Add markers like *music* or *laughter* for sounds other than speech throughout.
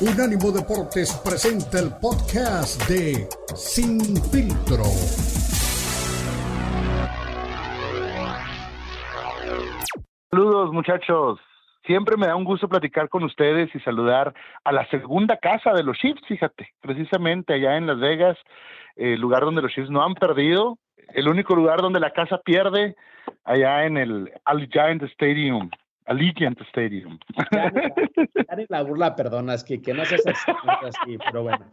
Unánimo Deportes presenta el podcast de Sin Filtro. Saludos muchachos. Siempre me da un gusto platicar con ustedes y saludar a la segunda casa de los Chiefs, fíjate, precisamente allá en Las Vegas, el lugar donde los Chiefs no han perdido, el único lugar donde la casa pierde, allá en el Allegiant Stadium. Allegiant Stadium. Ya, la burla perdonas, que, que no seas así, pero bueno.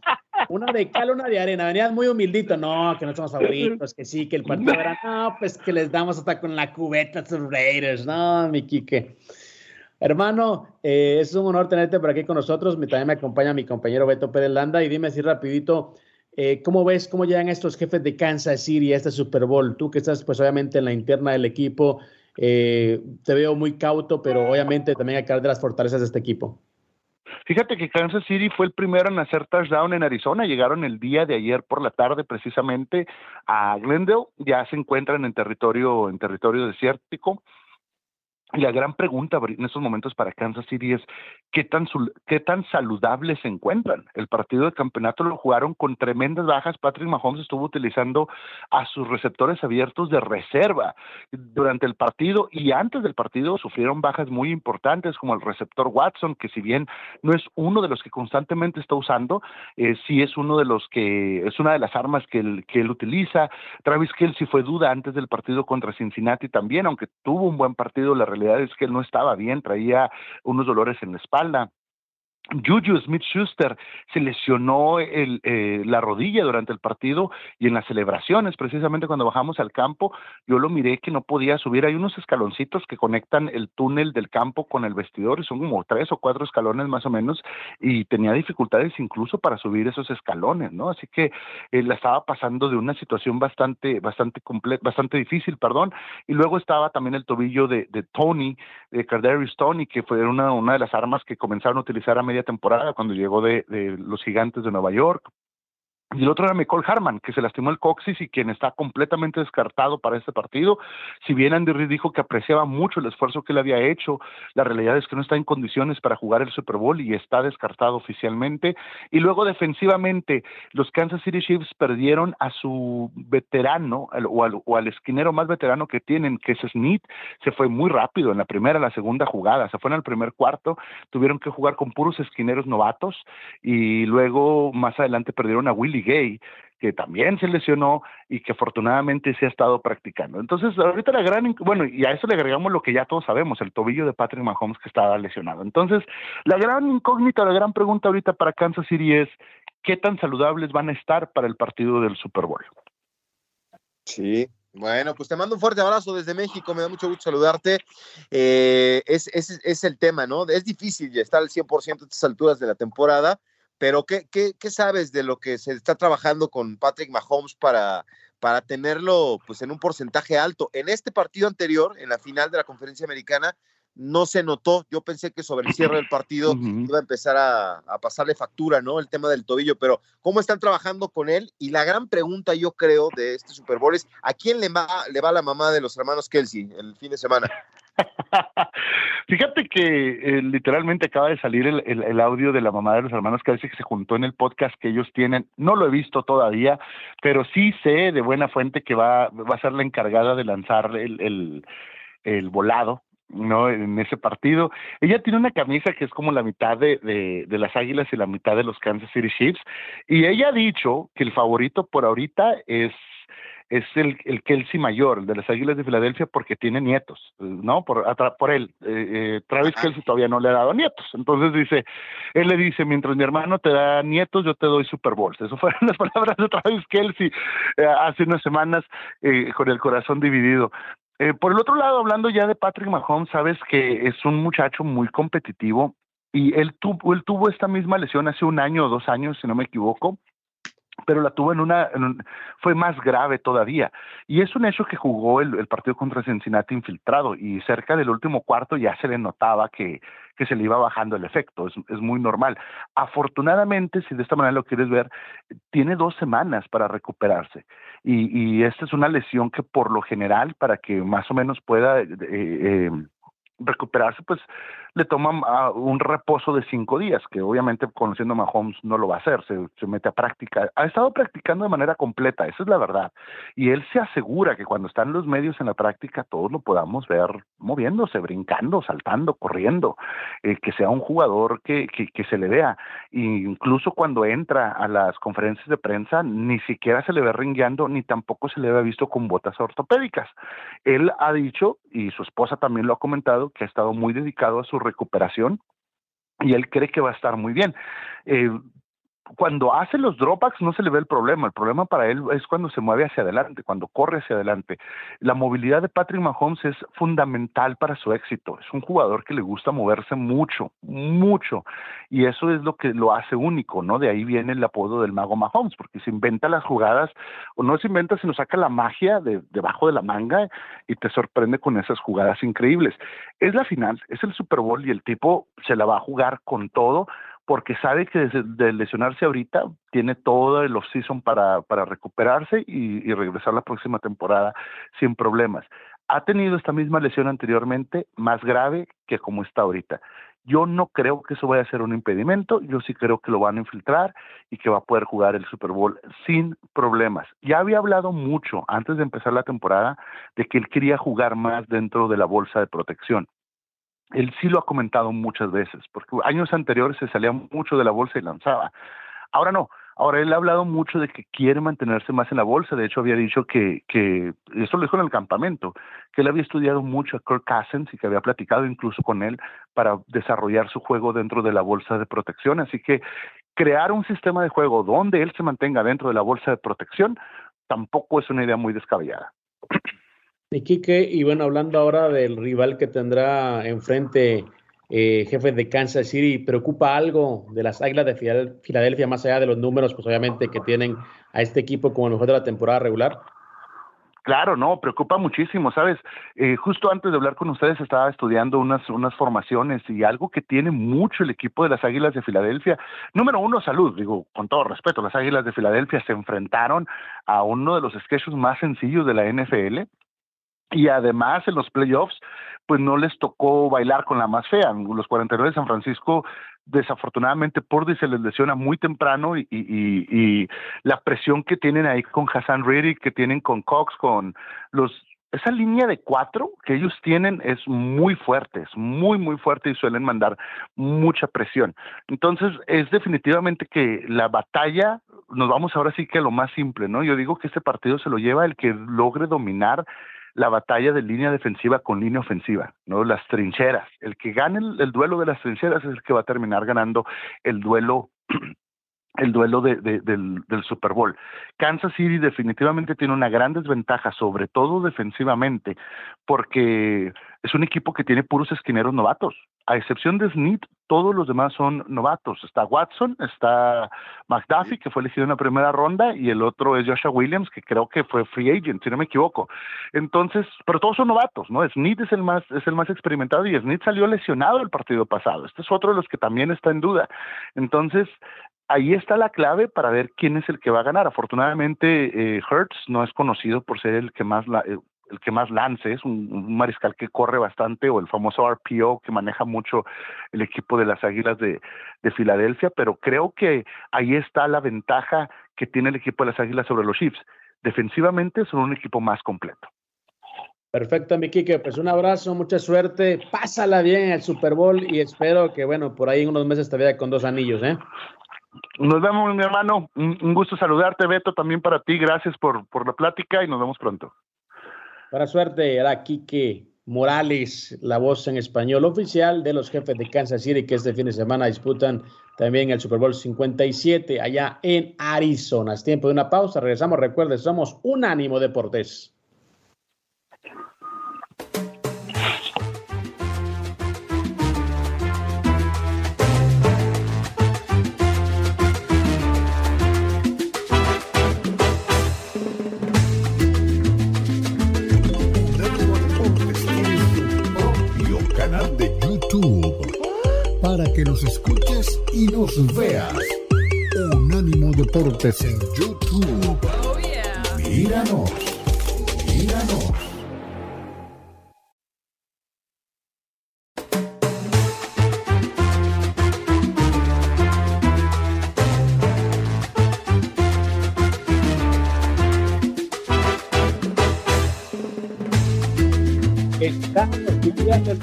Una de cal, una de arena. Venías muy humildito. No, que no somos favoritos, que sí, que el partido era. No, pues que les damos hasta con la cubeta a sus Raiders. No, mi Quique. Hermano, eh, es un honor tenerte por aquí con nosotros. También me acompaña mi compañero Beto Pérez Landa. Y dime así rapidito, eh, ¿cómo ves, cómo llegan estos jefes de Kansas City a este Super Bowl? Tú que estás pues obviamente en la interna del equipo, eh, te veo muy cauto, pero obviamente también hay que hablar de las fortalezas de este equipo. Fíjate que Kansas City fue el primero en hacer touchdown en Arizona. Llegaron el día de ayer por la tarde precisamente a Glendale. Ya se encuentran en territorio, en territorio desértico. Y la gran pregunta en estos momentos para Kansas City es qué tan, qué tan saludables se encuentran. El partido de campeonato lo jugaron con tremendas bajas. Patrick Mahomes estuvo utilizando a sus receptores abiertos de reserva durante el partido y antes del partido sufrieron bajas muy importantes como el receptor Watson, que si bien no es uno de los que constantemente está usando, eh, sí es uno de los que es una de las armas que él, que él utiliza. Travis Kelsey fue duda antes del partido contra Cincinnati también, aunque tuvo un buen partido, la realidad es que él no estaba bien, traía unos dolores en la espalda. Juju Smith Schuster se lesionó el, eh, la rodilla durante el partido y en las celebraciones, precisamente cuando bajamos al campo, yo lo miré que no podía subir. Hay unos escaloncitos que conectan el túnel del campo con el vestidor y son como tres o cuatro escalones más o menos y tenía dificultades incluso para subir esos escalones, ¿no? Así que él estaba pasando de una situación bastante, bastante bastante difícil, perdón. Y luego estaba también el tobillo de, de Tony, de Cardarius Tony, que fue una, una de las armas que comenzaron a utilizar a temporada cuando llegó de, de los gigantes de Nueva York. Y el otro era Michael Harman, que se lastimó el coxis y quien está completamente descartado para este partido. Si bien Andy Reid dijo que apreciaba mucho el esfuerzo que él había hecho, la realidad es que no está en condiciones para jugar el Super Bowl y está descartado oficialmente. Y luego defensivamente, los Kansas City Chiefs perdieron a su veterano o al, o al esquinero más veterano que tienen, que es Smith. Se fue muy rápido en la primera, la segunda jugada. Se fue en el primer cuarto. Tuvieron que jugar con puros esquineros novatos y luego más adelante perdieron a Willie Gay, que también se lesionó y que afortunadamente se ha estado practicando. Entonces, ahorita la gran, bueno, y a eso le agregamos lo que ya todos sabemos, el tobillo de Patrick Mahomes que estaba lesionado. Entonces, la gran incógnita, la gran pregunta ahorita para Kansas City es, ¿qué tan saludables van a estar para el partido del Super Bowl? Sí, bueno, pues te mando un fuerte abrazo desde México, me da mucho gusto saludarte. Eh, es, es, es, el tema, ¿no? Es difícil ya estar al 100% a estas alturas de la temporada, pero ¿qué, qué, qué sabes de lo que se está trabajando con Patrick Mahomes para, para tenerlo pues, en un porcentaje alto? En este partido anterior, en la final de la conferencia americana, no se notó. Yo pensé que sobre el cierre del partido iba a empezar a, a, pasarle factura, ¿no? El tema del tobillo, pero ¿cómo están trabajando con él? Y la gran pregunta, yo creo, de este Super Bowl es: ¿a quién le va, le va la mamá de los hermanos Kelsey el fin de semana? *laughs* Fíjate que eh, literalmente acaba de salir el, audio de la mamá de los hermanos Kelsey que se juntó en el podcast que ellos tienen. No lo he visto todavía, pero sí sé de buena fuente que va, a ser la encargada de lanzar el, volado no en ese partido. Ella tiene una camisa que es como la mitad de, de, de, las Águilas y la mitad de los Kansas City Chiefs. Y ella ha dicho que el favorito por ahorita es es el, el Kelsey mayor, el de las Águilas de Filadelfia, porque tiene nietos, ¿no? Por, por él. Eh, eh, Travis Kelsey todavía no le ha dado nietos. Entonces dice, él le dice, mientras mi hermano te da nietos, yo te doy Super Bowls. Eso fueron *laughs* las palabras de Travis Kelsey eh, hace unas semanas con el corazón dividido. Por el otro lado, hablando ya de Patrick Mahomes, sabes que es un muchacho muy competitivo y él tuvo, él tuvo esta misma lesión hace un año o dos años, si no me equivoco, pero la tuvo en una, en un, fue más grave todavía. Y es un hecho que jugó el, partido contra Cincinnati infiltrado y cerca del último cuarto ya se le notaba que, que se le iba bajando el efecto, es, es muy normal. Afortunadamente, si de esta manera lo quieres ver, tiene dos semanas para recuperarse. Y, y esta es una lesión que por lo general, para que más o menos pueda... Eh, eh, recuperarse, pues le toma ah, un reposo de cinco días, que obviamente conociendo a Mahomes no lo va a hacer, se, mete a práctica. Ha estado practicando de manera completa, esa es la verdad. Y él se asegura que cuando están los medios en la práctica, todos lo podamos ver moviéndose, brincando, saltando, corriendo, eh, que sea un jugador que, que, que se le vea. E incluso cuando entra a las conferencias de prensa, ni siquiera se le ve ringueando, ni tampoco se le ve visto con botas ortopédicas. Él ha dicho, y su esposa también lo ha comentado, que ha estado muy dedicado a su recuperación y él cree que va a estar muy bien. Eh, cuando hace los dropbacks no se le ve el problema, el problema para él es cuando se mueve hacia adelante, cuando corre hacia adelante. La movilidad de Patrick Mahomes es fundamental para su éxito, es un jugador que le gusta moverse mucho, mucho, y eso es lo que lo hace único, ¿no? De ahí viene el apodo del mago Mahomes, porque se inventa las jugadas, o no se inventa, sino saca la magia de debajo de la manga y te sorprende con esas jugadas increíbles. Es la final, es el Super Bowl y el tipo se la va a jugar con todo porque sabe que de lesionarse ahorita tiene todo el off-season para, recuperarse y, y, regresar la próxima temporada sin problemas. Ha tenido esta misma lesión anteriormente, más grave que como está ahorita. Yo no creo que eso vaya a ser un impedimento, yo sí creo que lo van a infiltrar y que va a poder jugar el Super Bowl sin problemas. Ya había hablado mucho antes de empezar la temporada de que él quería jugar más dentro de la bolsa de protección él sí lo ha comentado muchas veces, porque años anteriores se salía mucho de la bolsa y lanzaba. Ahora no, ahora él ha hablado mucho de que quiere mantenerse más en la bolsa, de hecho había dicho que, que eso lo dijo en el campamento, que él había estudiado mucho a Kirk Cousins y que había platicado incluso con él para desarrollar su juego dentro de la bolsa de protección, así que crear un sistema de juego donde él se mantenga dentro de la bolsa de protección tampoco es una idea muy descabellada. Quique, y bueno, hablando ahora del rival que tendrá enfrente eh, jefe de Kansas City, ¿preocupa algo de las Águilas de Filadelfia más allá de los números, pues obviamente que tienen a este equipo como el mejor de la temporada regular? Claro, no, preocupa muchísimo, ¿sabes? Eh, justo antes de hablar con ustedes estaba estudiando unas, unas formaciones y algo que tiene mucho el equipo de las Águilas de Filadelfia. Número uno, salud, digo, con todo respeto, las Águilas de Filadelfia se enfrentaron a uno de los sketches más sencillos de la NFL, y además en los playoffs, pues no les tocó bailar con la más fea. Los 49 de San Francisco, desafortunadamente, Purdy se les lesiona muy temprano y la presión que tienen ahí con Hassan Riddick, que tienen con Cox, con los esa línea de cuatro que ellos tienen es muy fuerte, es muy, muy fuerte y suelen mandar mucha presión. Entonces, es definitivamente que la batalla, nos vamos ahora sí que a lo más simple, ¿no? Yo digo que este partido se lo lleva el que logre dominar la batalla de línea defensiva con línea ofensiva, ¿no? Las trincheras. El que gane el, duelo de las trincheras es el que va a terminar ganando el duelo *clears throat* el duelo de, del, del, Super Bowl. Kansas City definitivamente tiene una gran desventaja, sobre todo defensivamente, porque es un equipo que tiene puros esquineros novatos. A excepción de Smith, todos los demás son novatos. Está Watson, está McDuffie, que fue elegido en la primera ronda, y el otro es Joshua Williams, que creo que fue free agent, si no me equivoco. Entonces, pero todos son novatos, ¿no? Smith es el más, es el más experimentado y Smith salió lesionado el partido pasado. Este es otro de los que también está en duda. Entonces, ahí está la clave para ver quién es el que va a ganar. Afortunadamente, eh, Hertz no es conocido por ser el que más la, eh, el que más lance, es un, mariscal que corre bastante, o el famoso RPO que maneja mucho el equipo de las Águilas de, de Filadelfia, pero creo que ahí está la ventaja que tiene el equipo de las Águilas sobre los Chiefs. Defensivamente son un equipo más completo. Perfecto, mi Kike. Pues un abrazo, mucha suerte. Pásala bien en el Super Bowl y espero que, bueno, por ahí en unos meses te vea con dos anillos, ¿eh? Nos vemos, mi hermano. Un, gusto saludarte, Beto, también para ti. Gracias por, por la plática y nos vemos pronto. Para suerte, era Quique Morales, la voz en español oficial de los jefes de Kansas City, que este fin de semana disputan también el Super Bowl 57 allá en Arizona. Es tiempo de una pausa. Regresamos. Recuerden, somos Unánimo Deportes. Para que nos escuches y nos veas. Unánimo Deportes en YouTube. Oh. Míranos, míranos. Estamos estudiando el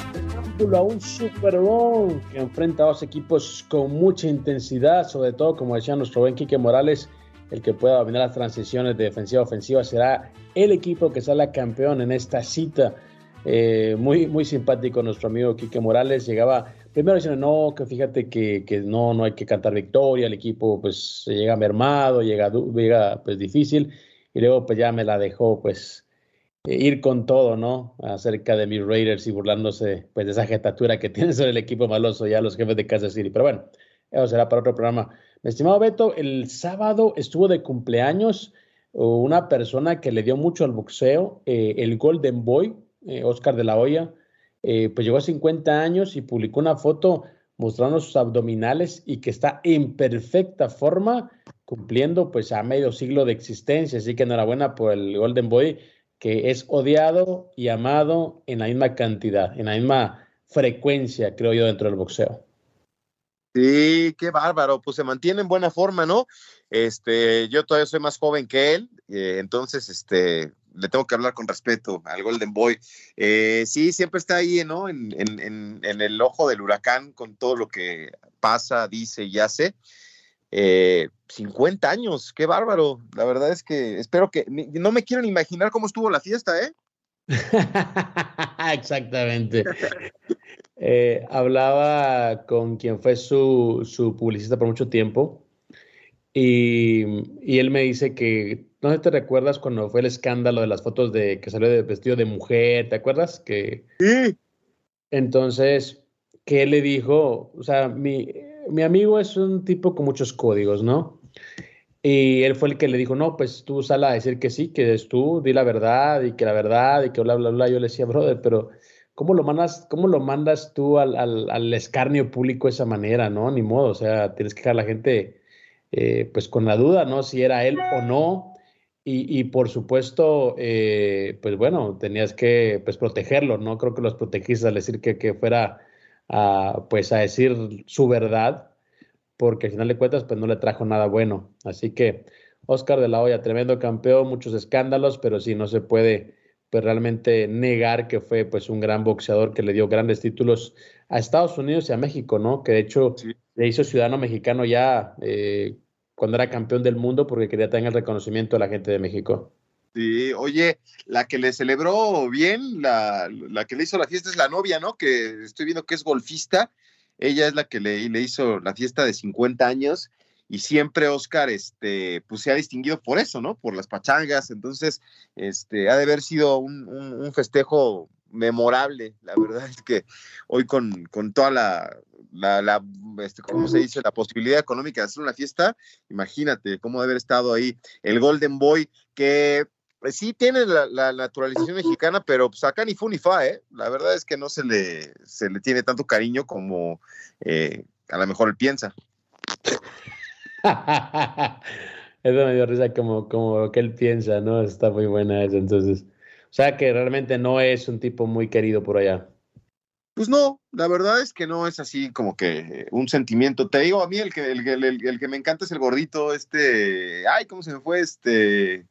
a un Super Bowl que enfrenta a dos equipos con mucha intensidad, sobre todo, como decía nuestro buen Quique Morales, el que pueda dominar las transiciones de defensiva a ofensiva será el equipo que sale campeón en esta cita. Eh, muy, muy simpático nuestro amigo Quique Morales. Llegaba primero diciendo, no, que fíjate que, que, no, no hay que cantar victoria, el equipo pues llega mermado, llega, llega pues difícil, y luego pues ya me la dejó pues ir con todo, ¿no? Acerca de mis Raiders y burlándose pues de esa jetatura que *laughs* tienen sobre el equipo maloso ya los jefes de Kansas City. Pero bueno, eso será para otro programa. Mi estimado Beto, el sábado estuvo de cumpleaños una persona que le dio mucho al boxeo, eh, el Golden Boy, eh, Oscar de la Hoya, pues llegó a 50 años y publicó una foto mostrando sus abdominales y que está en perfecta forma, cumpliendo pues a medio siglo de existencia. Así que enhorabuena por el Golden Boy que es odiado y amado en la misma cantidad, en la misma frecuencia, creo yo, dentro del boxeo. Sí, qué bárbaro, pues se mantiene en buena forma, ¿no? Este, yo todavía soy más joven que él, eh, entonces, este, le tengo que hablar con respeto al Golden Boy. Eh, sí, siempre está ahí, ¿no? En, en, en, el ojo del huracán con todo lo que pasa, dice y hace. Eh, 50 años, qué bárbaro. La verdad es que espero que no me quiero imaginar cómo estuvo la fiesta, ¿eh? *laughs* Exactamente. Eh, hablaba con quien fue su, su, publicista por mucho tiempo y, y, él me dice que, no sé te recuerdas cuando fue el escándalo de las fotos de que salió de vestido de mujer, ¿te acuerdas? Que, sí. Entonces, que él le dijo, o sea, mi, mi amigo es un tipo con muchos códigos, ¿no? Y él fue el que le dijo, no, pues tú sal a decir que sí, que es tú, di la verdad y que la verdad y que bla, bla, bla. Yo le decía, brother, pero ¿cómo lo mandas, cómo lo mandas tú al, al, al escarnio público de esa manera, no? Ni modo, o sea, tienes que dejar a la gente eh, pues con la duda, ¿no? Si era él o no. Y, y por supuesto, eh, pues bueno, tenías que pues protegerlo, ¿no? Creo que los protegiste al decir que, que fuera a, pues a decir su verdad, porque al final de cuentas pues no le trajo nada bueno. Así que Oscar de la Hoya, tremendo campeón, muchos escándalos, pero sí no se puede pues realmente negar que fue pues un gran boxeador que le dio grandes títulos a Estados Unidos y a México, ¿no? Que de hecho le hizo ciudadano mexicano ya eh, cuando era campeón del mundo porque quería tener el reconocimiento de la gente de México. Sí, oye, la que le celebró bien, la, la, que le hizo la fiesta es la novia, ¿no? Que estoy viendo que es golfista. Ella es la que le, le hizo la fiesta de 50 años y siempre Oscar, este, pues se ha distinguido por eso, ¿no? Por las pachangas. Entonces, este, ha de haber sido un, un, festejo memorable. La verdad es que hoy con, con toda la, la, la este, ¿cómo se dice? La posibilidad económica de hacer una fiesta, imagínate cómo debe haber estado ahí el Golden Boy, que pues sí tiene la, la, naturalización mexicana, pero pues acá ni fu ni fa, ¿eh? La verdad es que no se le, se le tiene tanto cariño como eh, a lo mejor él piensa. *laughs* eso me dio risa como, como lo que él piensa, ¿no? Está muy buena eso, entonces. O sea que realmente no es un tipo muy querido por allá. Pues no, la verdad es que no es así como que un sentimiento. Te digo, a mí el que, el, el, el que me encanta es el gordito, este, ay, ¿cómo se me fue? Este,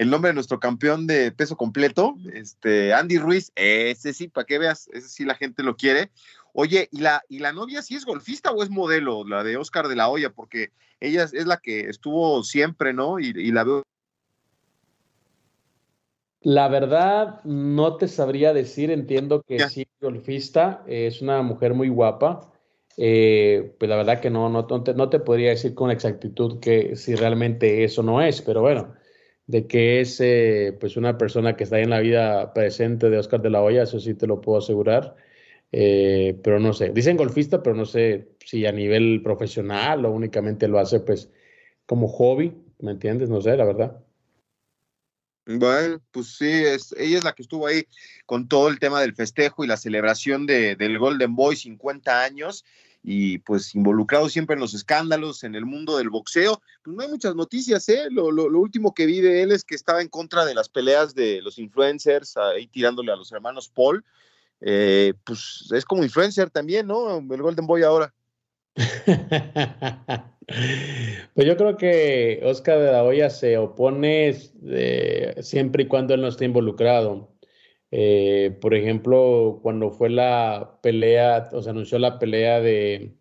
el nombre de nuestro campeón de peso completo, este, Andy Ruiz, ese sí, para que veas, ese sí la gente lo quiere. Oye, ¿y la, ¿y la novia sí es golfista o es modelo, la de Oscar de la Hoya? Porque ella es, la que estuvo siempre, ¿no? Y, y la veo la verdad, no te sabría decir, entiendo que sí, golfista, es una mujer muy guapa. Eh, pues la verdad que no, no, no, te, no, te, podría decir con exactitud que si realmente eso no es, pero bueno, de que es eh, pues una persona que está en la vida presente de Oscar de la Hoya, eso sí te lo puedo asegurar, eh, pero no sé, dicen golfista, pero no sé si a nivel profesional o únicamente lo hace pues como hobby, ¿me entiendes? No sé, la verdad. Bueno, pues sí, es, ella es la que estuvo ahí con todo el tema del festejo y la celebración de, del Golden Boy 50 años y pues involucrado siempre en los escándalos, en el mundo del boxeo. Pues no hay muchas noticias, ¿eh? Lo, lo, último que vi de él es que estaba en contra de las peleas de los influencers, ahí tirándole a los hermanos Paul. Eh, pues es como influencer también, ¿no? El Golden Boy ahora. *laughs* Pues yo creo que Oscar de la Hoya se opone eh, siempre y cuando él no esté involucrado. Eh, por ejemplo, cuando fue la pelea, o se anunció la pelea de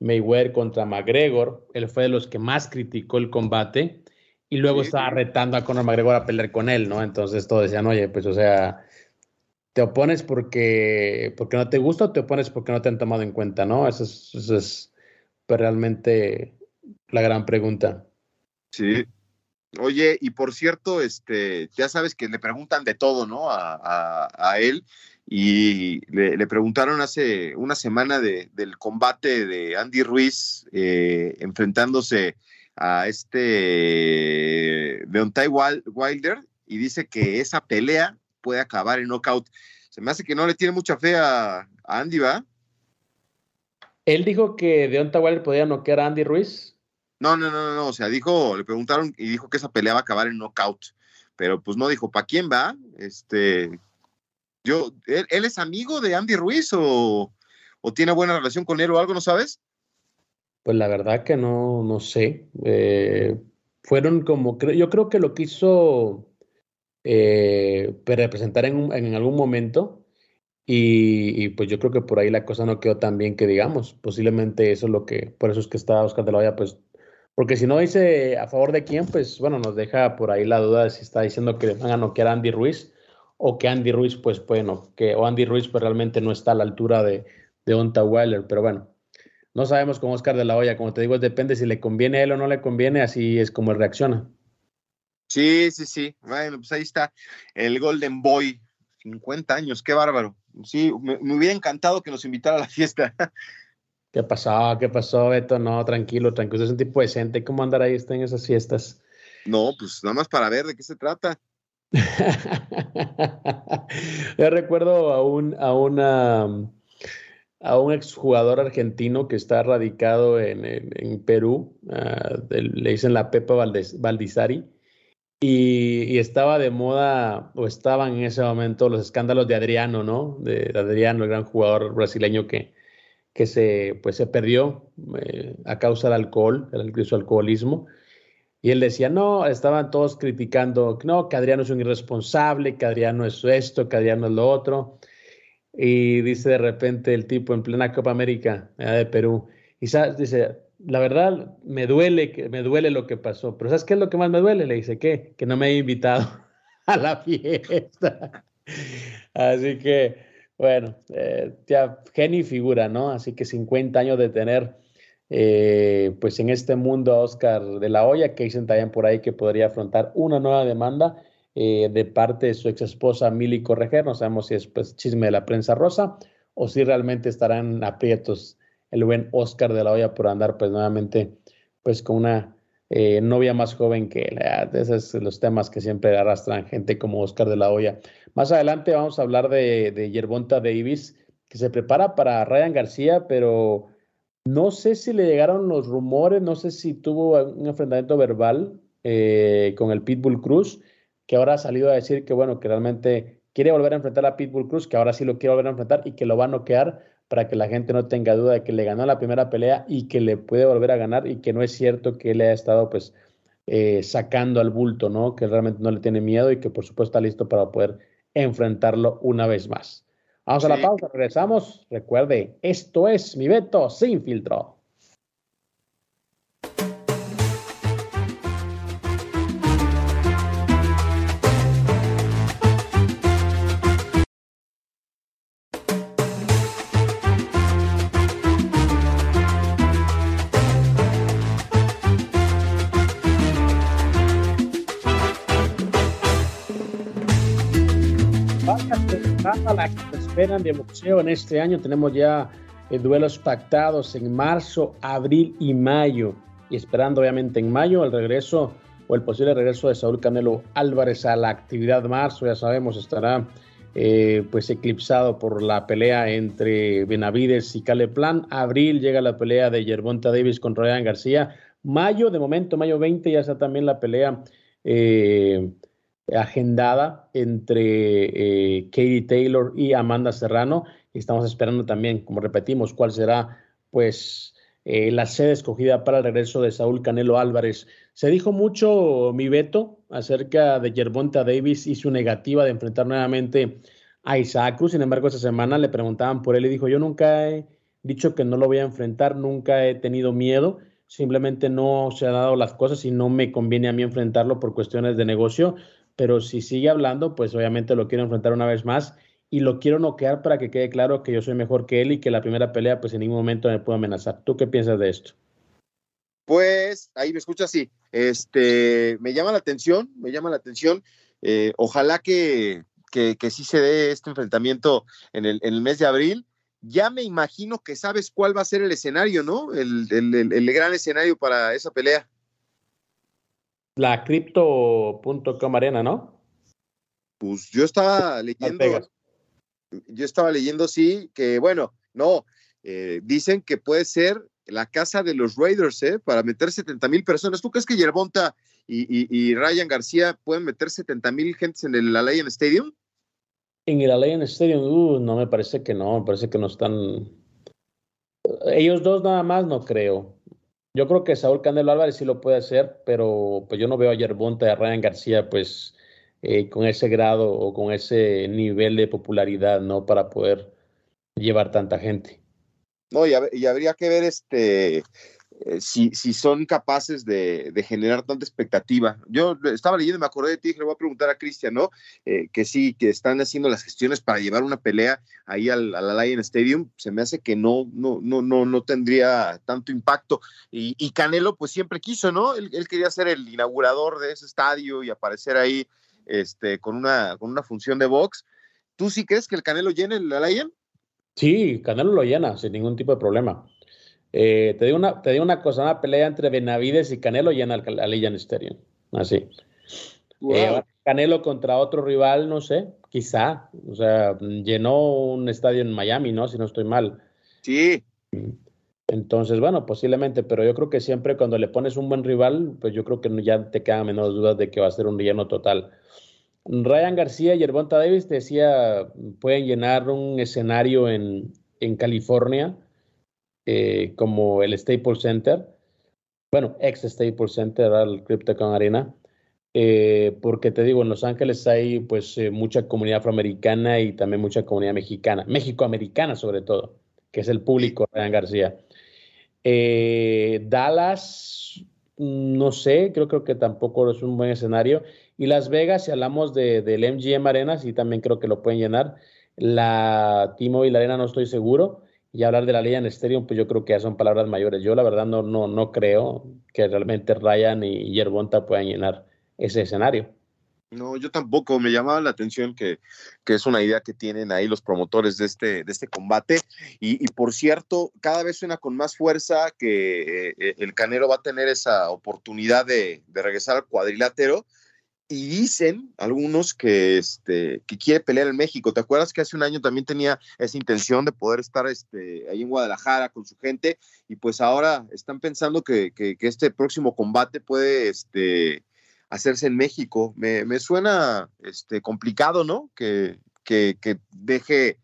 Mayweather contra McGregor, él fue de los que más criticó el combate y luego estaba retando a Conor McGregor a pelear con él, ¿no? Entonces todos decían, oye, pues o sea, ¿te opones porque, porque no te gusta o te opones porque no te han tomado en cuenta, ¿no? Eso es, eso es pues, realmente la gran pregunta. Sí, Oye, y por cierto, este, ya sabes que le preguntan de todo, ¿no? A, a, él. Y le, preguntaron hace una semana de, del combate de Andy Ruiz eh, enfrentándose a este Deontay Wilder y dice que esa pelea puede acabar en knockout. Se me hace que no le tiene mucha fe a, a Andy, ¿va? Él dijo que Deontay Wilder podía noquear a Andy Ruiz. No, no, no, no, o sea, dijo, le preguntaron y dijo que esa pelea va a acabar en knockout, pero pues no dijo, ¿para quién va? Este, yo, ¿él, es amigo de Andy Ruiz o, tiene buena relación con él o algo, no sabes? Pues la verdad que no, no sé. Eh, fueron como, yo creo que lo quiso eh, representar en, en, algún momento y, pues yo creo que por ahí la cosa no quedó tan bien que digamos. Posiblemente eso es lo que, por eso es que está Oscar de la Hoya pues porque si no dice a favor de quién, pues bueno, nos deja por ahí la duda de si está diciendo que le van a noquear a Andy Ruiz o que Andy Ruiz, pues bueno, que o Andy Ruiz pues realmente no está a la altura de, de Onta Weiler, pero bueno, no sabemos cómo Oscar de la Hoya, como te digo, depende si le conviene a él o no le conviene, así es como reacciona. Sí, sí, sí, bueno, pues ahí está el Golden Boy, 50 años, qué bárbaro. Sí, me, me hubiera encantado que nos invitara a la fiesta. *laughs* ¿Qué pasó? ¿Qué pasó, Beto? No, tranquilo, tranquilo. Es un tipo decente. ¿Cómo andar ahí en esas fiestas? No, pues nada más para ver de qué se trata. *laughs* Yo recuerdo a un, a una, a un exjugador argentino que está radicado en, Perú, ah, le dicen la Pepa Valdizari, y, y, estaba de moda, o estaban en ese momento los escándalos de Adriano, ¿no? De Adriano, el gran jugador brasileño que, que se, pues, se perdió eh, a causa del alcohol, del su alcoholismo. Y él decía, no, estaban todos criticando, no, que Adriano es un irresponsable, que Adriano es esto, que Adriano es lo otro. Y dice de repente el tipo en plena Copa América de Perú, y dice, la verdad me duele, me duele lo que pasó, pero ¿sabes qué es lo que más me duele? Le dice, ¿qué? Que no me he invitado *laughs* a la fiesta. Así que bueno, eh, ya genio figura, ¿no? Así que 50 años de tener, eh, pues en este mundo a Oscar de la Hoya, que dicen también por ahí que podría afrontar una nueva demanda eh, de parte de su ex esposa Mili Correger. No sabemos si es pues, chisme de la prensa rosa o si realmente estarán aprietos el buen Oscar de la Hoya por andar pues nuevamente pues con una eh, novia más joven que él. Esos son los temas que siempre arrastran gente como Oscar de la Hoya. Más adelante vamos a hablar de, de Yerbonta Davis, que se prepara para Ryan García, pero no sé si le llegaron los rumores, no sé si tuvo un enfrentamiento verbal eh, con el Pitbull Cruz, que ahora ha salido a decir que, bueno, que realmente quiere volver a enfrentar a Pitbull Cruz, que ahora sí lo quiere volver a enfrentar y que lo va a noquear para que la gente no tenga duda de que le ganó la primera pelea y que le puede volver a ganar y que no es cierto que él haya estado pues eh, sacando al bulto, ¿no? Que realmente no le tiene miedo y que por supuesto está listo para poder enfrentarlo una vez más. Vamos a la pausa, regresamos. Recuerde, esto es mi veto sin filtro. De boxeo en este año. Tenemos ya eh, duelos pactados en marzo, abril y mayo. Y esperando obviamente en mayo el regreso o el posible regreso de Saúl Canelo Álvarez a la actividad marzo. Ya sabemos, estará eh, pues eclipsado por la pelea entre Benavides y Caleplan. Abril llega la pelea de Yerbonta Davis con Ryan García. Mayo, de momento, mayo 20, ya está también la pelea eh, agendada entre eh, Katie Taylor y Amanda Serrano. Estamos esperando también, como repetimos, cuál será pues eh, la sede escogida para el regreso de Saúl Canelo Álvarez. Se dijo mucho, mi veto, acerca de Yerbonta Davis y su negativa de enfrentar nuevamente a Isaac. Sin embargo, esa semana le preguntaban por él y dijo, yo nunca he dicho que no lo voy a enfrentar, nunca he tenido miedo, simplemente no se han dado las cosas y no me conviene a mí enfrentarlo por cuestiones de negocio, pero si sigue hablando, pues obviamente lo quiero enfrentar una vez más y lo quiero noquear para que quede claro que yo soy mejor que él y que la primera pelea pues en ningún momento me puedo amenazar. ¿Tú qué piensas de esto? Pues ahí me escucha así. Este, me llama la atención, me llama la atención. Eh, ojalá que, que, sí se dé este enfrentamiento en el, en el, mes de abril. Ya me imagino que sabes cuál va a ser el escenario, ¿no? El, el, el gran escenario para esa pelea. La Crypto.com arena, ¿no? Pues yo estaba leyendo. Yo estaba leyendo, sí, que bueno, no, eh, dicen que puede ser la casa de los Raiders, ¿eh? Para meter 70 mil personas. ¿Tú crees que Yerbonta y, Ryan García pueden meter 70 mil gentes en el Allianz Stadium? En el Allianz Stadium, uh, no, me parece que no, me parece que no están. Ellos dos nada más no creo. Yo creo que Saúl Canelo Álvarez sí lo puede hacer, pero pues yo no veo a Yerbonta y a Ryan García, pues, eh, con ese grado o con ese nivel de popularidad, ¿no? Para poder llevar tanta gente. No, y, habría que ver este eh, si, si, son capaces de, generar tanta expectativa. Yo estaba leyendo, me acordé de ti, le voy a preguntar a Cristian, ¿no? Eh, que sí, que están haciendo las gestiones para llevar una pelea ahí al, al Stadium. Se me hace que no, no, no, no, no tendría tanto impacto. Y, Canelo, pues siempre quiso, ¿no? Él, quería ser el inaugurador de ese estadio y aparecer ahí este, con, una, con una función de box. ¿Tú sí crees que el Canelo llene el Lion? Sí, Canelo lo llena sin ningún tipo de problema. Eh, te, digo una, te digo una cosa, una pelea entre Benavides y Canelo llena el Allianz Stadium. Así. Eh, Canelo contra otro rival, no sé, quizá. O sea, llenó un estadio en Miami, ¿no? Si no estoy mal. Sí. Entonces, bueno, posiblemente, pero yo creo que siempre cuando le pones un buen rival, pues yo creo que ya te quedan menos dudas de que va a ser un lleno total. Ryan García y Hervonta Davis decía, pueden llenar un escenario en, California eh, como el Staples Center, bueno, ex Staples Center, el CryptoCon Arena, eh, porque te digo, en Los Ángeles hay pues eh, mucha comunidad afroamericana y también mucha comunidad mexicana, México-americana sobre todo, que es el público Ryan García. Dallas, no sé, creo, creo que tampoco es un buen escenario. Y Las Vegas, si hablamos de, del MGM Arena, sí también creo que lo pueden llenar. La T-Mobile Arena no estoy seguro. Y hablar de la en Stadium, pues yo creo que ya son palabras mayores. Yo la verdad no, no, no creo que realmente Ryan y Yerbonta puedan llenar ese escenario. No, yo tampoco. Me llamaba la atención que, que, es una idea que tienen ahí los promotores de este, de este combate. Y, por cierto, cada vez suena con más fuerza que eh, el Canero va a tener esa oportunidad de, de regresar al cuadrilátero y dicen algunos que, este, que quiere pelear en México. ¿Te acuerdas que hace un año también tenía esa intención de poder estar este, ahí en Guadalajara con su gente? Y pues ahora están pensando que, que, este próximo combate puede este, hacerse en México. Me, me suena este, complicado, ¿no? Que, que, que deje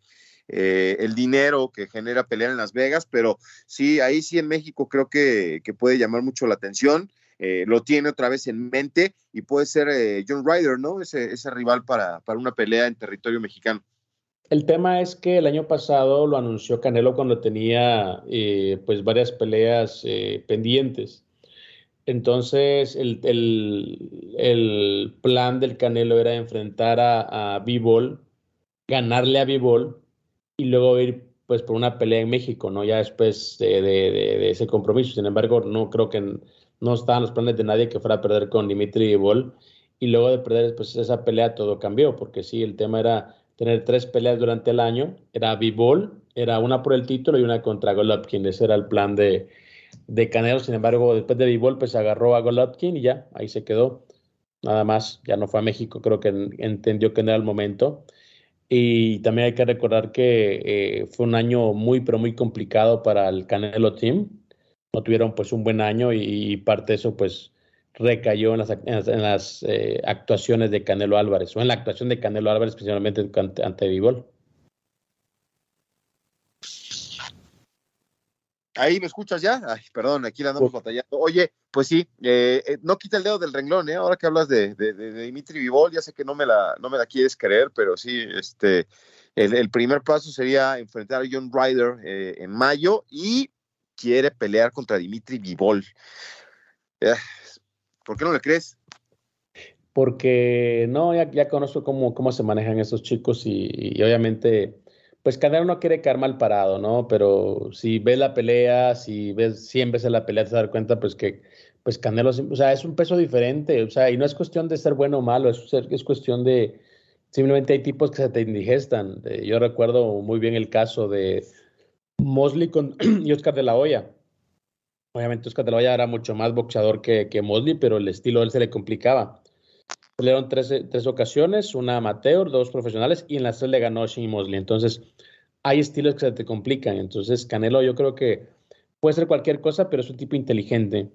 eh, el dinero que genera pelear en Las Vegas, pero sí, ahí sí en México creo que, que puede llamar mucho la atención. Eh, lo tiene otra vez en mente y puede ser eh, John Ryder, ¿no? Ese, rival para, para, una pelea en territorio mexicano. El tema es que el año pasado lo anunció Canelo cuando tenía eh, pues varias peleas pendientes. Entonces el, el, el, plan del Canelo era enfrentar a, a B-Ball, ganarle a B-Ball y luego ir pues por una pelea en México, ¿no? Ya después de, de, de ese compromiso. Sin embargo, no creo que no estaban los planes de nadie que fuera a perder con Dimitri Bol. Y luego de perder pues, esa pelea todo cambió, porque sí, el tema era tener tres peleas durante el año. Era B-Ball, era una por el título y una contra Golovkin. Ese era el plan de, de Canelo. Sin embargo, después de B-Ball, pues agarró a Golovkin y ya, ahí se quedó. Nada más, ya no fue a México, creo que entendió que no era el momento. Y también hay que recordar que eh, fue un año muy, pero muy complicado para el Canelo Team no tuvieron pues un buen año y, parte de eso pues recayó en las, en las, eh, actuaciones de Canelo Álvarez o en la actuación de Canelo Álvarez especialmente ante, ante Ahí me escuchas ya. Ay, perdón, aquí la andamos batallando. Oye, pues sí, eh, eh, no quita el dedo del renglón, ¿eh? Ahora que hablas de, de, de, Dimitri Vivol, ya sé que no me la, no me la quieres creer, pero sí, este, el, primer paso sería enfrentar a John Ryder eh, en mayo y quiere pelear contra Dimitri Vivol. ¿Por qué no le crees? Porque no, ya, ya conozco cómo, cómo se manejan esos chicos y obviamente pues cada uno quiere quedar mal parado, ¿no? Pero si ves la pelea, si ves 100 veces la pelea, te das cuenta, pues que pues Canelo, o sea, es un peso diferente, o sea, y no es cuestión de ser bueno o malo, es, es cuestión de, simplemente hay tipos que se te indigestan. Yo recuerdo muy bien el caso de Mosley con, *clears throat* y Oscar de la Hoya. Obviamente Oscar de la Hoya era mucho más boxeador que, Mosley, pero el estilo de él se le complicaba. Pelearon tres, tres ocasiones, una amateur, dos profesionales, y en las tres le ganó Shane Mosley. Entonces, hay estilos que se te complican. Entonces, Canelo yo creo que puede ser cualquier cosa, pero es un tipo inteligente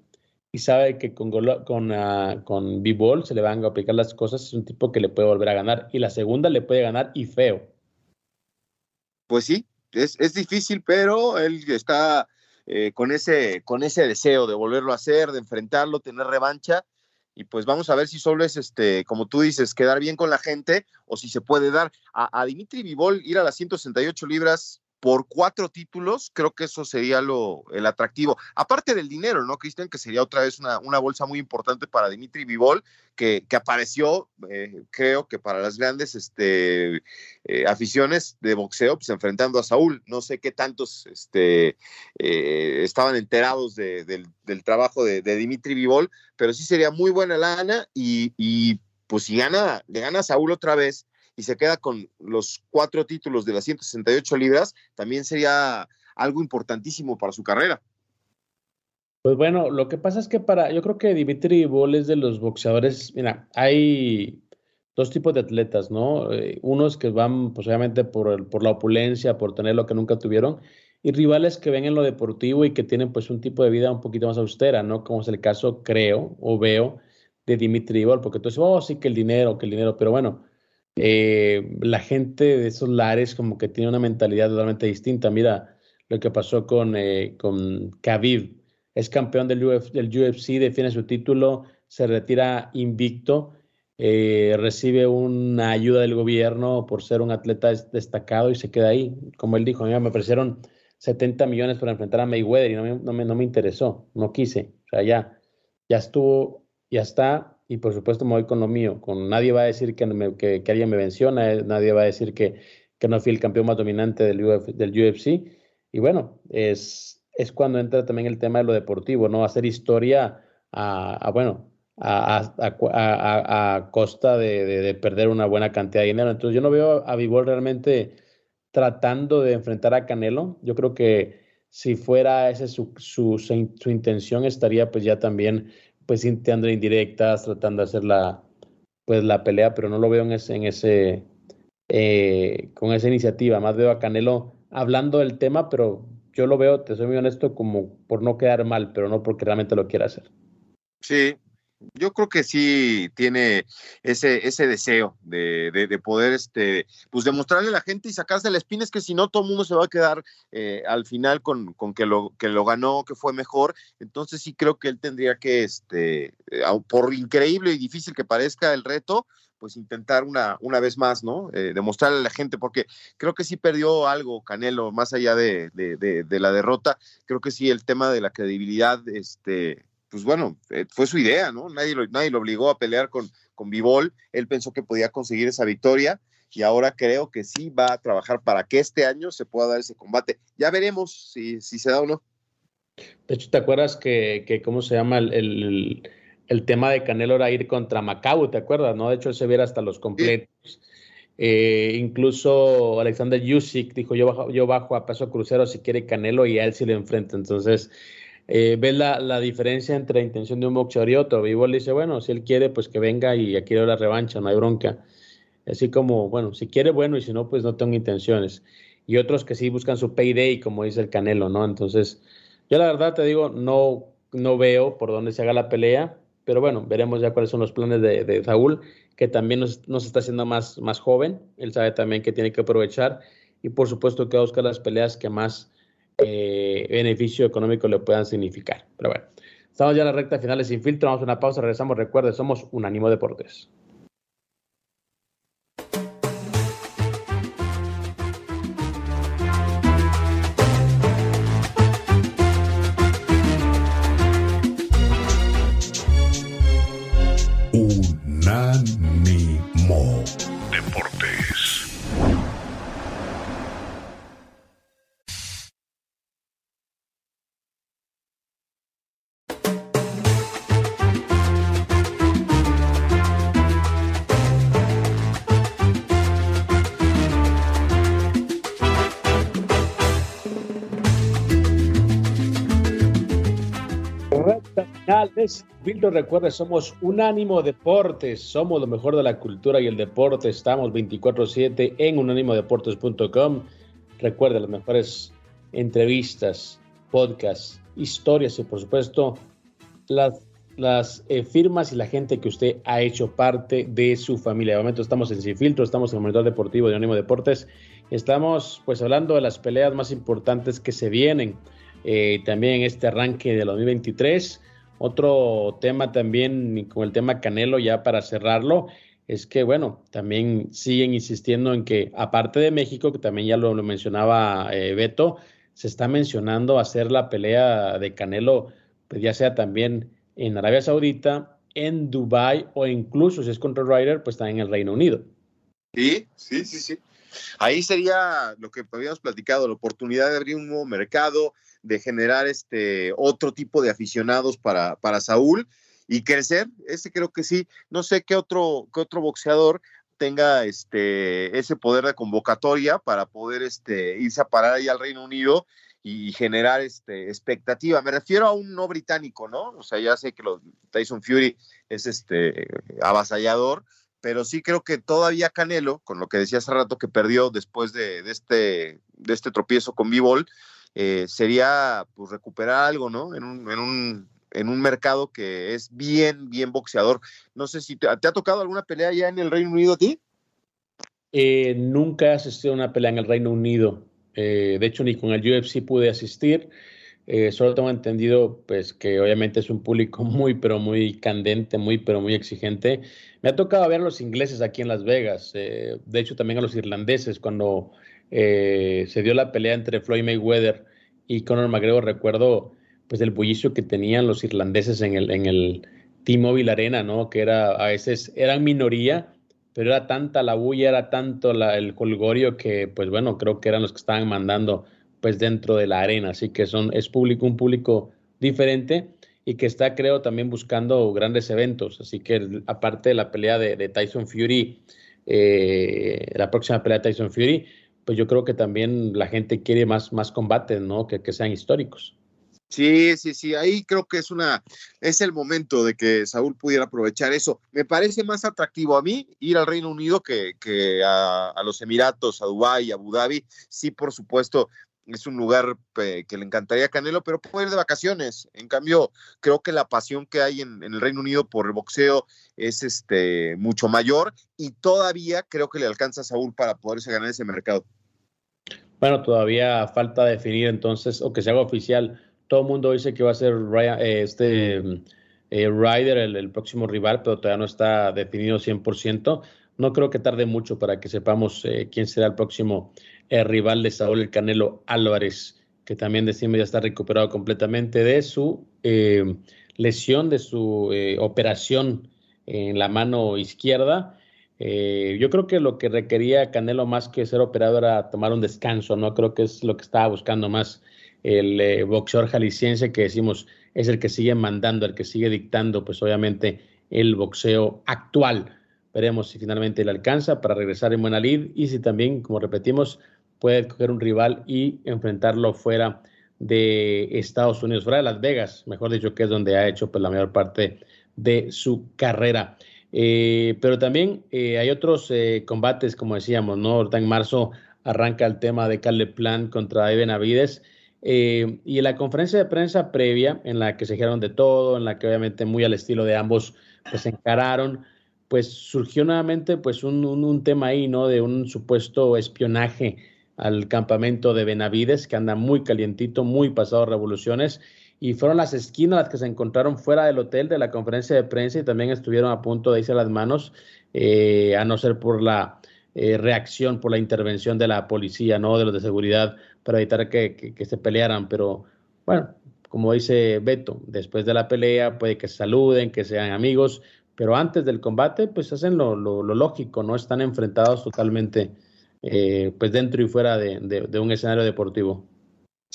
y sabe que con, con, uh, con B-Ball se le van a aplicar las cosas. Es un tipo que le puede volver a ganar. Y la segunda le puede ganar y feo. Pues sí, es, es difícil, pero él está eh, con, ese, con ese deseo de volverlo a hacer, de enfrentarlo, tener revancha y pues vamos a ver si solo es, este, como tú dices, quedar bien con la gente o si se puede dar. A, a Dimitri Vivol ir a las 168 libras por cuatro títulos, creo que eso sería lo, el atractivo. Aparte del dinero, ¿no, Cristian? Que sería otra vez una, una, bolsa muy importante para Dimitri Vivol, que, que apareció, eh, creo que para las grandes este, eh, aficiones de boxeo, pues enfrentando a Saúl. No sé qué tantos este, eh, estaban enterados de, del, trabajo de, de, Dimitri Vivol, pero sí sería muy buena lana y, y pues si gana, le gana a Saúl otra vez y se queda con los cuatro títulos de las 168 libras, también sería algo importantísimo para su carrera. Pues bueno, lo que pasa es que para, yo creo que Dimitri Bol es de los boxeadores, mira, hay dos tipos de atletas, ¿no? Eh, unos que van, pues obviamente por, por la opulencia, por tener lo que nunca tuvieron, y rivales que ven en lo deportivo y que tienen pues un tipo de vida un poquito más austera, ¿no? Como es el caso, creo, o veo, de Dimitri Bol, porque dices, oh, sí que el dinero, que el dinero, pero bueno, eh, la gente de esos lares como que tiene una mentalidad totalmente distinta. Mira lo que pasó con, eh, con Khabib. Es campeón del, UFC, defiende su título, se retira invicto, eh, recibe una ayuda del gobierno por ser un atleta destacado y se queda ahí. Como él dijo, a mí me ofrecieron 70 millones para enfrentar a Mayweather y no me, no me, no me interesó, no quise. O sea, ya, ya estuvo, ya está, y por supuesto me voy con lo mío. Nadie va a decir que, que, alguien me venció, nadie, va a decir que, que, no fui el campeón más dominante del, del UFC. Y bueno, es, es cuando entra también el tema de lo deportivo, ¿no? Hacer historia a, bueno, a, a, a costa de, de, perder una buena cantidad de dinero. Entonces yo no veo a Vivol realmente tratando de enfrentar a Canelo. Yo creo que si fuera esa su, su, su intención, estaría pues ya también pues intentando indirectas, tratando de hacer la, pues, la pelea, pero no lo veo en ese, en ese eh, con esa iniciativa. Más veo a Canelo hablando del tema, pero yo lo veo, te soy muy honesto, como por no quedar mal, pero no porque realmente lo quiera hacer. Sí, yo creo que sí tiene ese, ese deseo de, de, poder este, pues demostrarle a la gente y sacarse la espina, es que si no todo el mundo se va a quedar eh, al final con, con, que, lo, que lo ganó, que fue mejor. Entonces sí creo que él tendría que, este, eh, por increíble y difícil que parezca el reto, pues intentar una, una vez más, ¿no? Eh, demostrarle a la gente, porque creo que sí perdió algo Canelo, más allá de, de, de, la derrota, creo que sí el tema de la credibilidad, este, pues bueno, eh, fue su idea, ¿no? Nadie lo, nadie lo obligó a pelear con, con Bivol, él pensó que podía conseguir esa victoria y ahora creo que sí va a trabajar para que este año se pueda dar ese combate. Ya veremos si, si se da o no. De hecho, ¿te acuerdas que, que cómo se llama el, el, el, tema de Canelo era ir contra Macau, ¿te acuerdas? ¿no? De hecho, él se viera hasta los completos. Sí. Eh, incluso Alexander Yusik dijo, yo bajo, yo bajo a peso crucero si quiere Canelo y a él sí le enfrenta. Entonces, eh, ves la, la, diferencia entre la intención de un boxeador y otro. Bivol dice, bueno, si él quiere, pues que venga y aquí la revancha, no hay bronca. Así como, bueno, si quiere, bueno, y si no, pues no tengo intenciones. Y otros que sí buscan su payday, como dice el Canelo, ¿no? Entonces, yo la verdad te digo, no, no veo por dónde se haga la pelea, pero bueno, veremos ya cuáles son los planes de, de Saúl, que también nos, nos, está haciendo más, más joven. Él sabe también que tiene que aprovechar y por supuesto que va a buscar las peleas que más eh, beneficio económico le puedan significar. Pero bueno, estamos ya en la recta final de Sin Filtro, vamos a una pausa, regresamos. Recuerde, somos Unánimo Deportes. Filtro, recuerde, somos Unánimo Deportes, somos lo mejor de la cultura y el deporte. Estamos 24-7 en unánimodeportes.com. Recuerde las mejores entrevistas, podcasts, historias y, por supuesto, las, las eh, firmas y la gente que usted ha hecho parte de su familia. De momento estamos en Sin Filtro, estamos en el monitor deportivo de Unánimo Deportes. Estamos pues hablando de las peleas más importantes que se vienen. Eh, también este arranque de 2023 otro tema también con el tema Canelo, ya para cerrarlo, es que, bueno, también siguen insistiendo en que, aparte de México, que también ya lo, mencionaba eh, Beto, se está mencionando hacer la pelea de Canelo, pues ya sea también en Arabia Saudita, en Dubai o incluso si es contra Ryder, pues también en el Reino Unido. Sí, sí, sí, sí. Ahí sería lo que habíamos platicado, la oportunidad de abrir un nuevo mercado, de generar este otro tipo de aficionados para, para Saúl y crecer. Ese creo que sí. No sé qué otro, qué otro boxeador tenga este, ese poder de convocatoria para poder este, irse a parar ahí al Reino Unido y generar este, expectativa. Me refiero a un no británico, ¿no? O sea, ya sé que lo, Tyson Fury es este, avasallador, pero sí creo que todavía Canelo, con lo que decía hace rato que perdió después de, de este, de este tropiezo con B-Ball, eh, sería pues recuperar algo, ¿no? En un, mercado que es bien, bien boxeador. No sé si te, ha tocado alguna pelea ya en el Reino Unido a ti. Eh, nunca he asistido a una pelea en el Reino Unido. Eh, de hecho, ni con el UFC pude asistir. solo tengo entendido, pues, que obviamente es un público *laughs* muy, pero muy candente, muy, pero muy exigente. Me ha tocado ver a los ingleses aquí en Las Vegas. de hecho, también a los irlandeses cuando eh, se dio la pelea entre Floyd Mayweather y Conor McGregor. Recuerdo pues el bullicio que tenían los irlandeses en el, en el T-Mobile Arena, ¿no? Que era a veces eran minoría, pero era tanta la bulla, era tanto el colgorio que pues bueno, creo que eran los que estaban mandando pues dentro de la arena, así que son es público un público diferente y que está creo también buscando grandes eventos, así que aparte de la pelea de, Tyson Fury, eh, la próxima pelea de Tyson Fury, pues yo creo que también la gente quiere más, más combates, ¿no? Que, que sean históricos. Sí, sí, sí, ahí creo que es una, es el momento de que Saúl pudiera aprovechar eso. Me parece más atractivo a mí ir al Reino Unido que, que a, los Emiratos, a Dubái, a Abu Dhabi. Sí, por supuesto, es un lugar que le encantaría a Canelo, pero puede ir de vacaciones. En cambio, creo que la pasión que hay en, en, el Reino Unido por el boxeo es este, mucho mayor y todavía creo que le alcanza a Saúl para poderse ganar ese mercado. Bueno, todavía falta definir entonces, o que se haga oficial. Todo el mundo dice que va a ser eh, este eh, Ryder el, próximo rival, pero todavía no está definido 100%. No creo que tarde mucho para que sepamos eh, quién será el próximo rival de Saúl el Canelo Álvarez, que también decimos ya está recuperado completamente de su lesión, de su operación en la mano izquierda eh, yo creo que lo que requería Canelo más que ser operado era tomar un descanso, ¿no? Creo que es lo que estaba buscando más el eh, boxeador jalisciense que decimos es el que sigue mandando, el que sigue dictando, pues obviamente el boxeo actual. Veremos si finalmente le alcanza para regresar en buena lid y si también, como repetimos, puede coger un rival y enfrentarlo fuera de Estados Unidos, fuera de Las Vegas, mejor dicho, que es donde ha hecho pues, la mayor parte de su carrera. Eh, pero también eh, hay otros eh, combates, como decíamos, ¿no? Ahorita en marzo arranca el tema de Caleb Plan contra Eben Avides. y en la conferencia de prensa previa, en la que se dijeron de todo, en la que obviamente muy al estilo de ambos, pues encararon, pues surgió nuevamente pues un, un, tema ahí, ¿no? De un supuesto espionaje al campamento de Benavides, que anda muy calientito, muy pasado revoluciones, y fueron las esquinas las que se encontraron fuera del hotel de la conferencia de prensa y también estuvieron a punto de irse las manos, eh, a no ser por la eh, reacción, por la intervención de la policía, ¿no? De los de seguridad, para evitar que, se pelearan. Pero bueno, como dice Beto, después de la pelea puede que se saluden, que sean amigos, pero antes del combate, pues hacen lo, lógico, ¿no? Están enfrentados totalmente, eh, pues dentro y fuera de un escenario deportivo.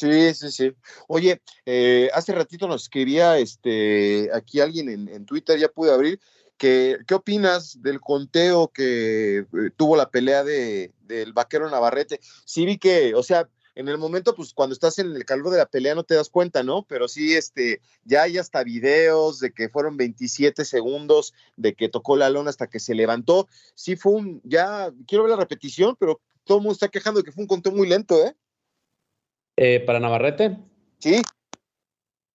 Sí, sí, sí. Oye, eh, hace ratito nos escribía este, aquí alguien en, Twitter, ya pude abrir, que, ¿qué opinas del conteo que eh, tuvo la pelea de, del vaquero Navarrete? Sí vi que, o sea, en el momento, pues cuando estás en el calor de la pelea no te das cuenta, ¿no? Pero sí, este, ya hay hasta videos de que fueron 27 segundos de que tocó la lona hasta que se levantó. Sí fue un, ya, quiero ver la repetición, pero todo el mundo está quejando de que fue un conteo muy lento, ¿eh? Eh, ¿Para Navarrete? Sí.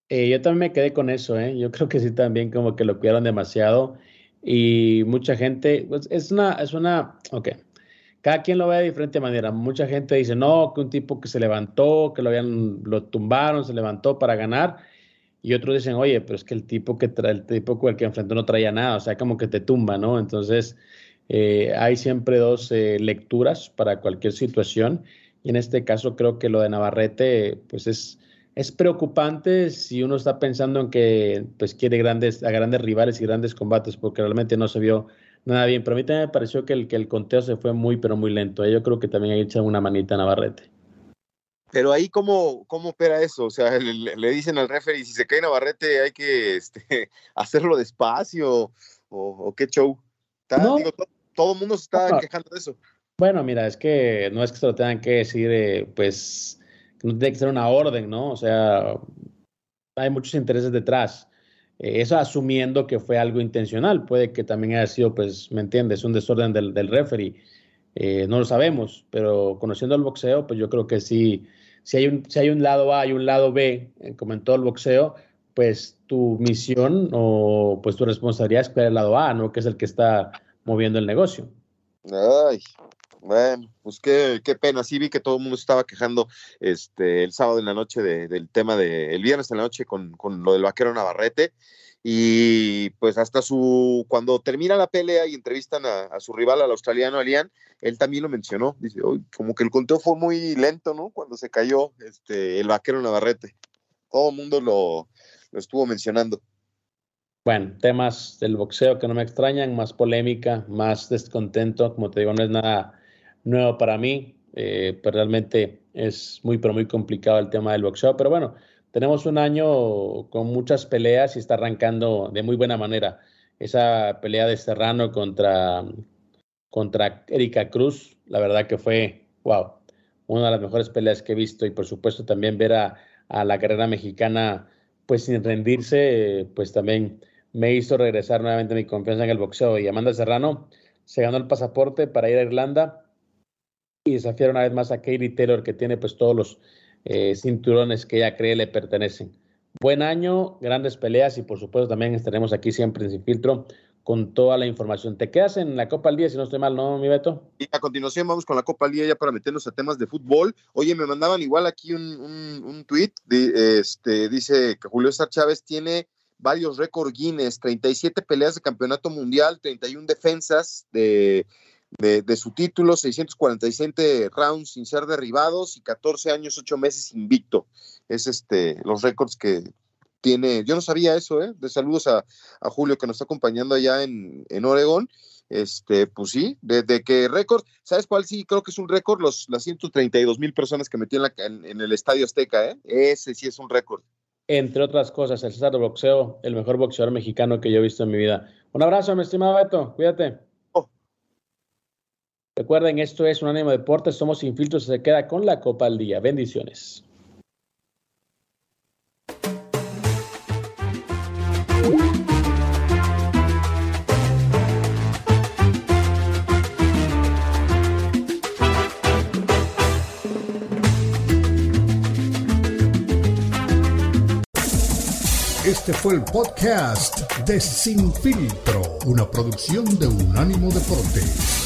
Eh, yo también me quedé con eso, ¿eh? Yo creo que sí también como que lo cuidaron demasiado y mucha gente, pues es una, es una, ok, cada quien lo ve de diferente manera. Mucha gente dice, no, que un tipo que se levantó, que lo habían, lo tumbaron, se levantó para ganar. Y otros dicen, oye, pero es que el tipo que trae, el tipo con el que enfrentó no traía nada, o sea, como que te tumba, ¿no? Entonces, eh, hay siempre dos lecturas para cualquier situación. Y en este caso creo que lo de Navarrete, pues es, es preocupante si uno está pensando en que pues quiere grandes, a grandes rivales y grandes combates, porque realmente no se vio nada bien. Pero a mí también me pareció que el, que el conteo se fue muy, pero muy lento. ¿eh? Yo creo que también hay hecho una manita a Navarrete. Pero ahí, ¿cómo, cómo opera eso? O sea, le, dicen al referee, si se cae Navarrete hay que este, *laughs* hacerlo despacio, o, qué show. todo, el mundo se está quejando de eso. Bueno, mira, es que no es que se lo tengan que decir, eh, pues, no tiene que ser una orden, ¿no? O sea, hay muchos intereses detrás. Eh, eso asumiendo que fue algo intencional. Puede que también haya sido, pues, ¿me entiendes? Un desorden del, del referee. Eh, no lo sabemos, pero conociendo el boxeo, pues yo creo que sí, si hay un, si hay un lado A y un lado B, como en todo el boxeo, pues tu misión o pues tu responsabilidad es cuidar el lado A, ¿no? Que es el que está moviendo el negocio. Ay, bueno, pues qué, qué, pena. Sí vi que todo el mundo estaba quejando este el sábado en la noche del tema de el viernes en la noche con, con, lo del vaquero Navarrete. Y pues hasta su cuando termina la pelea y entrevistan a, su rival, al australiano Alian, él también lo mencionó. Dice, como que el conteo fue muy lento, ¿no? Cuando se cayó este el vaquero Navarrete. Todo el mundo lo, lo estuvo mencionando. Bueno, temas del boxeo que no me extrañan, más polémica, más descontento, como te digo, no es nada nuevo para mí, eh, pero realmente es muy, pero muy complicado el tema del boxeo. Pero bueno, tenemos un año con muchas peleas y está arrancando de muy buena manera. Esa pelea de Serrano contra, contra Erika Cruz, la verdad que fue, wow, una de las mejores peleas que he visto y por supuesto también ver a, a la carrera mexicana pues sin rendirse, pues también me hizo regresar nuevamente mi confianza en el boxeo. Y Amanda Serrano se ganó el pasaporte para ir a Irlanda y desafiar una vez más a Katie Taylor, que tiene pues todos los eh, cinturones que ella cree le pertenecen. Buen año, grandes peleas y por supuesto también estaremos aquí siempre en Sin Filtro con toda la información. ¿Te quedas en la Copa al Día si no estoy mal, no, mi Beto? Y a continuación vamos con la Copa al Día ya para meternos a temas de fútbol. Oye, me mandaban igual aquí un, un, tweet, este, dice que Julio César Chávez tiene varios récords Guinness, 37 peleas de campeonato mundial, 31 defensas de de, su título, 647 rounds sin ser derribados y 14 años, 8 meses invicto. Es este, los récords que tiene, yo no sabía eso, ¿eh? De saludos a, Julio que nos está acompañando allá en, en Oregón. Este, pues sí, desde que récord, ¿sabes cuál sí? Creo que es un récord, los, las 132 mil personas que metió en, en, el Estadio Azteca, ¿eh? Ese sí es un récord. Entre otras cosas, el César de Boxeo, el mejor boxeador mexicano que yo he visto en mi vida. Un abrazo, mi estimado Beto, cuídate. Recuerden, esto es un ánimo deportes, somos sin filtros, se queda con la Copa al Día. Bendiciones. Este fue el podcast de Sin Filtro, una producción de Unánimo Deportes.